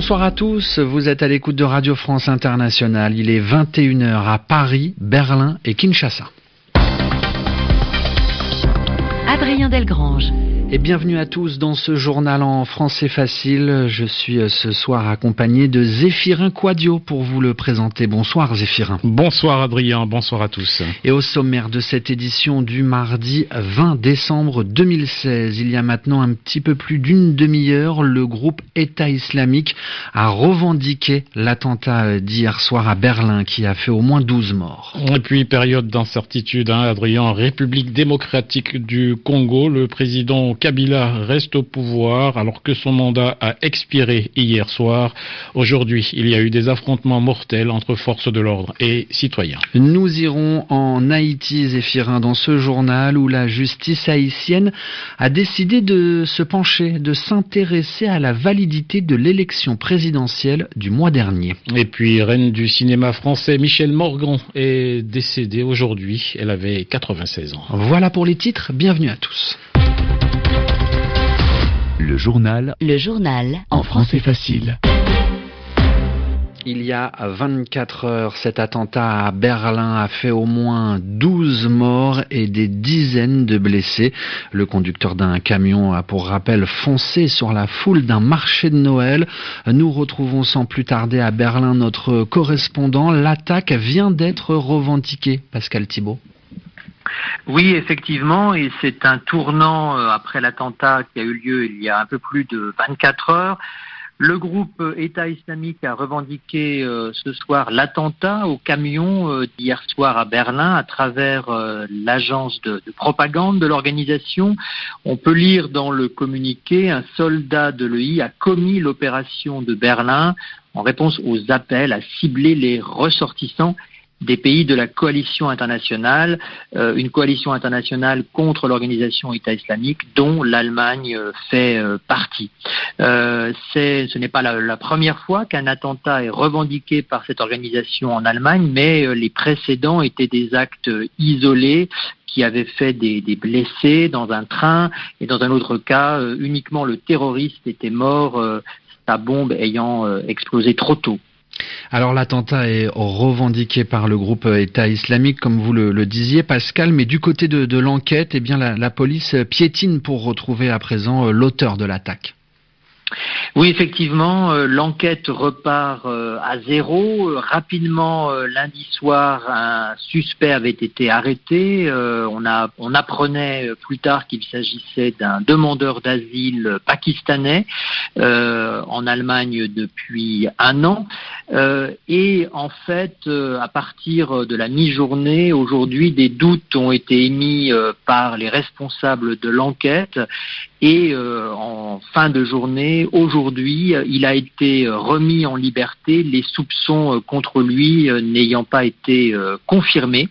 Bonsoir à tous, vous êtes à l'écoute de Radio France Internationale. Il est 21h à Paris, Berlin et Kinshasa. Adrien Delgrange et bienvenue à tous dans ce journal en français facile. Je suis euh, ce soir accompagné de Zéphirin Quadio pour vous le présenter. Bonsoir Zéphirin. Bonsoir Adrien, bonsoir à tous. Et au sommaire de cette édition du mardi 20 décembre 2016, il y a maintenant un petit peu plus d'une demi-heure, le groupe État islamique a revendiqué l'attentat d'hier soir à Berlin qui a fait au moins 12 morts. Et puis période d'incertitude, hein, Adrien, République démocratique du Congo, le président Kabila reste au pouvoir alors que son mandat a expiré hier soir. Aujourd'hui, il y a eu des affrontements mortels entre forces de l'ordre et citoyens. Nous irons en Haïti, Zéphirin, dans ce journal où la justice haïtienne a décidé de se pencher, de s'intéresser à la validité de l'élection présidentielle du mois dernier. Et puis, reine du cinéma français, Michel Morgan est décédée aujourd'hui. Elle avait 96 ans. Voilà pour les titres. Bienvenue à tous. Le journal. Le journal. En français facile. Il y a 24 heures, cet attentat à Berlin a fait au moins 12 morts et des dizaines de blessés. Le conducteur d'un camion a pour rappel foncé sur la foule d'un marché de Noël. Nous retrouvons sans plus tarder à Berlin notre correspondant. L'attaque vient d'être revendiquée. Pascal Thibault. Oui, effectivement, et c'est un tournant euh, après l'attentat qui a eu lieu il y a un peu plus de 24 heures. Le groupe État islamique a revendiqué euh, ce soir l'attentat au camion euh, d'hier soir à Berlin à travers l'agence de, propagande de l'organisation. On peut lire dans le communiqué un soldat de l'EI a commis l'opération de Berlin en réponse aux appels à cibler les ressortissants des pays de la coalition internationale, euh, une coalition internationale contre l'organisation État islamique dont l'Allemagne euh, fait euh, partie. ce n'est pas la, première fois qu'un attentat est revendiqué par cette organisation en Allemagne, mais les précédents étaient des actes isolés qui avaient fait des, des, blessés dans un train et dans un autre cas, uniquement le terroriste était mort, sa bombe ayant explosé trop tôt. Alors l'attentat est revendiqué par le groupe État islamique, comme vous le, disiez, Pascal, mais du côté de, l'enquête, eh bien la police piétine pour retrouver à présent euh, l'auteur de l'attaque. Oui, effectivement, euh, l'enquête repart euh, à zéro. rapidement, euh, lundi soir, un suspect avait été arrêté. on, a, on apprenait plus tard qu'il s'agissait d'un demandeur d'asile pakistanais en Allemagne depuis un an. et en fait, à partir de la mi-journée, aujourd'hui, des doutes ont été émis par les responsables de l'enquête. Et en fin de journée, aujourd'hui, aujourd'hui, euh, il a été euh, remis en liberté, les soupçons euh, contre lui n'ayant pas été confirmés,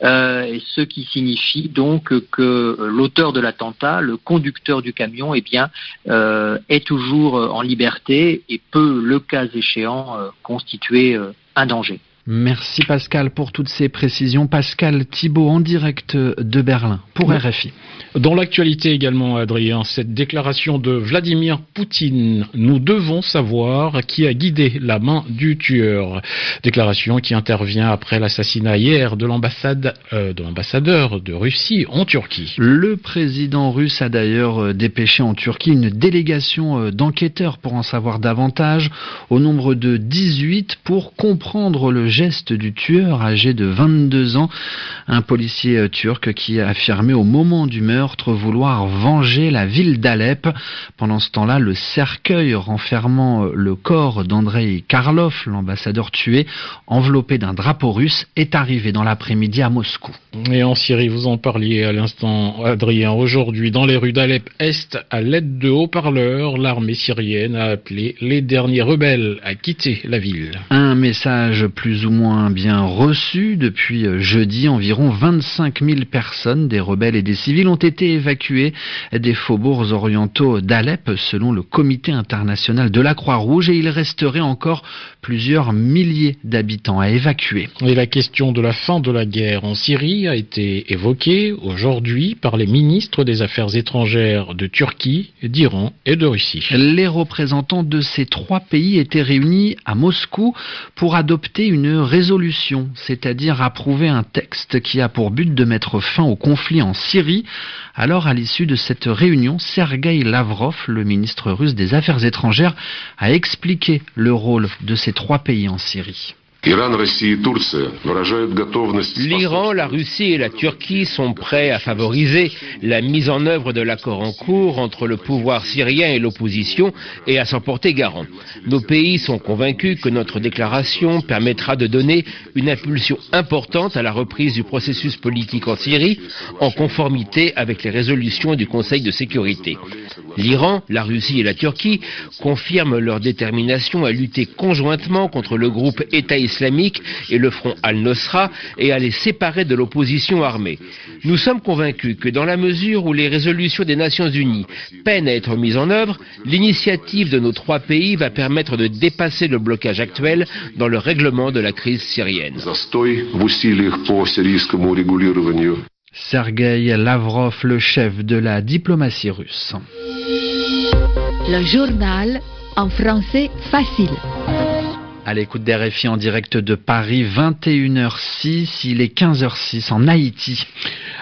ce qui signifie donc que l'auteur de l'attentat, le conducteur du camion, eh bien, est toujours en liberté et peut, le cas échéant, constituer un danger. Merci Pascal pour toutes ces précisions. Pascal Thibault en direct de Berlin pour RFI. Dans l'actualité également, Adrien, cette déclaration de Vladimir Poutine, nous devons savoir qui a guidé la main du tueur. Déclaration qui intervient après l'assassinat hier de l'ambassade, euh, de l'ambassadeur de Russie en Turquie. Le président russe a d'ailleurs euh, dépêché en Turquie une délégation euh, d'enquêteurs pour en savoir davantage, au nombre de 18 pour comprendre le geste du tueur âgé de 22 ans, un policier turc qui a affirmé au moment du meurtre vouloir venger la ville d'Alep. Pendant ce temps-là, le cercueil renfermant le corps d'Andrei Karlov, l'ambassadeur tué, enveloppé d'un drapeau russe, est arrivé dans l'après-midi à Moscou. Et en Syrie, vous en parliez à l'instant, Adrien. Aujourd'hui, dans les rues d'Alep-Est, à l'aide de haut-parleurs, l'armée syrienne a appelé les derniers rebelles à quitter la ville. Un message plus plus ou moins bien reçu. Depuis jeudi, environ 25 000 personnes, des rebelles et des civils, ont été évacuées des faubourgs orientaux d'Alep, selon le Comité international de la Croix-Rouge, et il resterait encore plusieurs milliers d'habitants à évacuer. Et la question de la fin de la guerre en Syrie a été évoquée aujourd'hui par les ministres des Affaires étrangères de Turquie, d'Iran et de Russie. Les représentants de ces trois pays étaient réunis à Moscou pour adopter une résolution, c'est-à-dire approuver un texte qui a pour but de mettre fin au conflit en Syrie. Alors, à l'issue de cette réunion, Sergei Lavrov, le ministre russe des Affaires étrangères, a expliqué le rôle de ces trois pays en Syrie. L'Iran, la Russie et la Turquie sont prêts à favoriser la mise en œuvre de l'accord en cours entre le pouvoir syrien et l'opposition et à s'en porter garant. Nos pays sont convaincus que notre déclaration permettra de donner une impulsion importante à la reprise du processus politique en Syrie en conformité avec les résolutions du Conseil de sécurité. L'Iran, la Russie et la Turquie confirment leur détermination à lutter conjointement contre le groupe État islamique et le front al-Nosra et à les séparer de l'opposition armée. Nous sommes convaincus que dans la mesure où les résolutions des Nations Unies peinent à être mises en œuvre, l'initiative de nos trois pays va permettre de dépasser le blocage actuel dans le règlement de la crise syrienne. Sergei Lavrov, le chef de la diplomatie russe. Le journal en français facile. À l'écoute d'RFI en direct de Paris, 21h06, il est 15h06 en Haïti.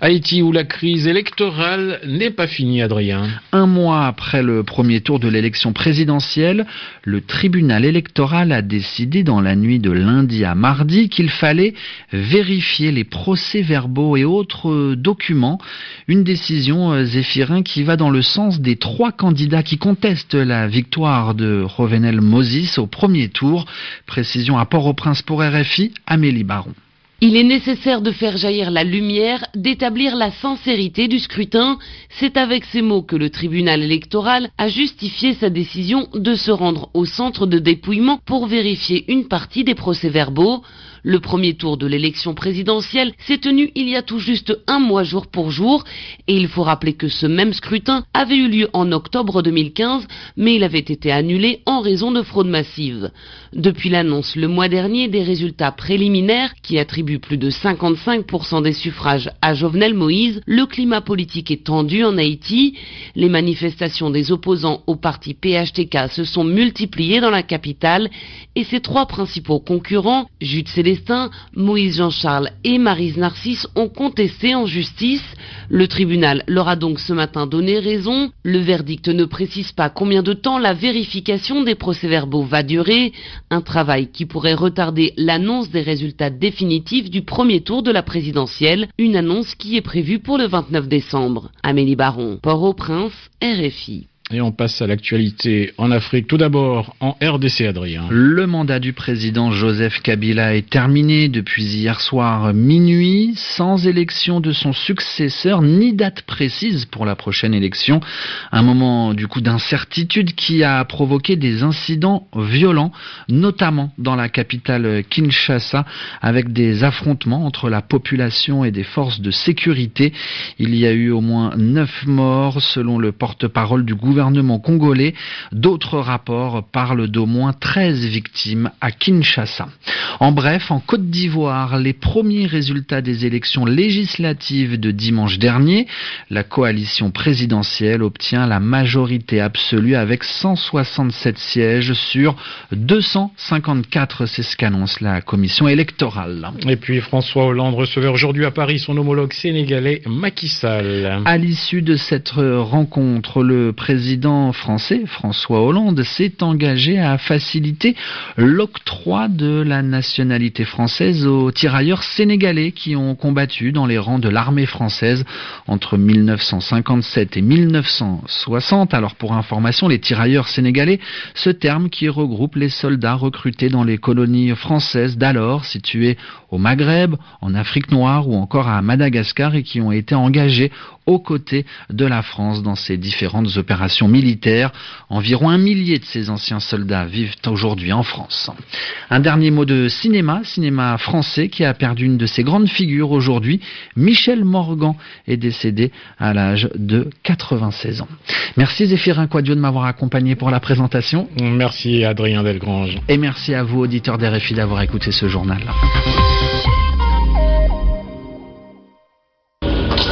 Haïti où la crise électorale n'est pas finie, Adrien. Un mois après le premier tour de l'élection présidentielle, le tribunal électoral a décidé dans la nuit de lundi à mardi qu'il fallait vérifier les procès-verbaux et autres documents. Une décision, euh, Zéphirin, qui va dans le sens des trois candidats qui contestent la victoire de Rovenel Moses au premier tour. Précision à Port-au-Prince pour RFI, Amélie Baron. Il est nécessaire de faire jaillir la lumière, d'établir la sincérité du scrutin. C'est avec ces mots que le tribunal électoral a justifié sa décision de se rendre au centre de dépouillement pour vérifier une partie des procès-verbaux. Le premier tour de l'élection présidentielle s'est tenu il y a tout juste un mois jour pour jour et il faut rappeler que ce même scrutin avait eu lieu en octobre 2015 mais il avait été annulé en raison de fraude massive. Depuis l'annonce le mois dernier des résultats préliminaires qui attribuent plus de 55% des suffrages à Jovenel Moïse, le climat politique est tendu en Haïti. Les manifestations des opposants au parti PHTK se sont multipliées dans la capitale et ses trois principaux concurrents, Jude Moïse Jean-Charles et Marise Narcisse, ont contesté en justice. Le tribunal leur a donc ce matin donné raison. Le verdict ne précise pas combien de temps la vérification des procès-verbaux va durer. Un travail qui pourrait retarder l'annonce des résultats définitifs du premier tour de la présidentielle, une annonce qui est prévue pour le 29 décembre. Amélie Baron, Port-au-Prince, RFI. Et on passe à l'actualité en Afrique. Tout d'abord, en RDC, Adrien. Le mandat du président Joseph Kabila est terminé depuis hier soir minuit, sans élection de son successeur, ni date précise pour la prochaine élection. Un moment du coup d'incertitude qui a provoqué des incidents violents, notamment dans la capitale Kinshasa, avec des affrontements entre la population et des forces de sécurité. Il y a eu au moins neuf morts, selon le porte-parole du gouvernement gouvernement congolais. D'autres rapports parlent d'au moins 13 victimes à Kinshasa. En bref, en Côte d'Ivoire, les premiers résultats des élections législatives de dimanche dernier, la coalition présidentielle obtient la majorité absolue avec 167 sièges sur 254, c'est ce qu'annonce la commission électorale. Et puis François Hollande recevait aujourd'hui à Paris son homologue sénégalais Macky Sall. À l'issue de cette rencontre, le président président français François Hollande s'est engagé à faciliter l'octroi de la nationalité française aux tirailleurs sénégalais qui ont combattu dans les rangs de l'armée française entre 1957 et 1960. Alors pour information, les tirailleurs sénégalais, ce terme qui regroupe les soldats recrutés dans les colonies françaises d'alors situées au Maghreb, en Afrique noire ou encore à Madagascar et qui ont été engagés aux côtés de la France dans ces différentes opérations militaires. Environ un millier de ces anciens soldats vivent aujourd'hui en France. Un dernier mot de cinéma, cinéma français qui a perdu une de ses grandes figures aujourd'hui. Michel Morgan est décédé à l'âge de 96 ans. Merci Zéphirin Quadio de m'avoir accompagné pour la présentation. Merci Adrien Delgrange. Et merci à vous auditeurs d'RFI d'avoir écouté ce journal.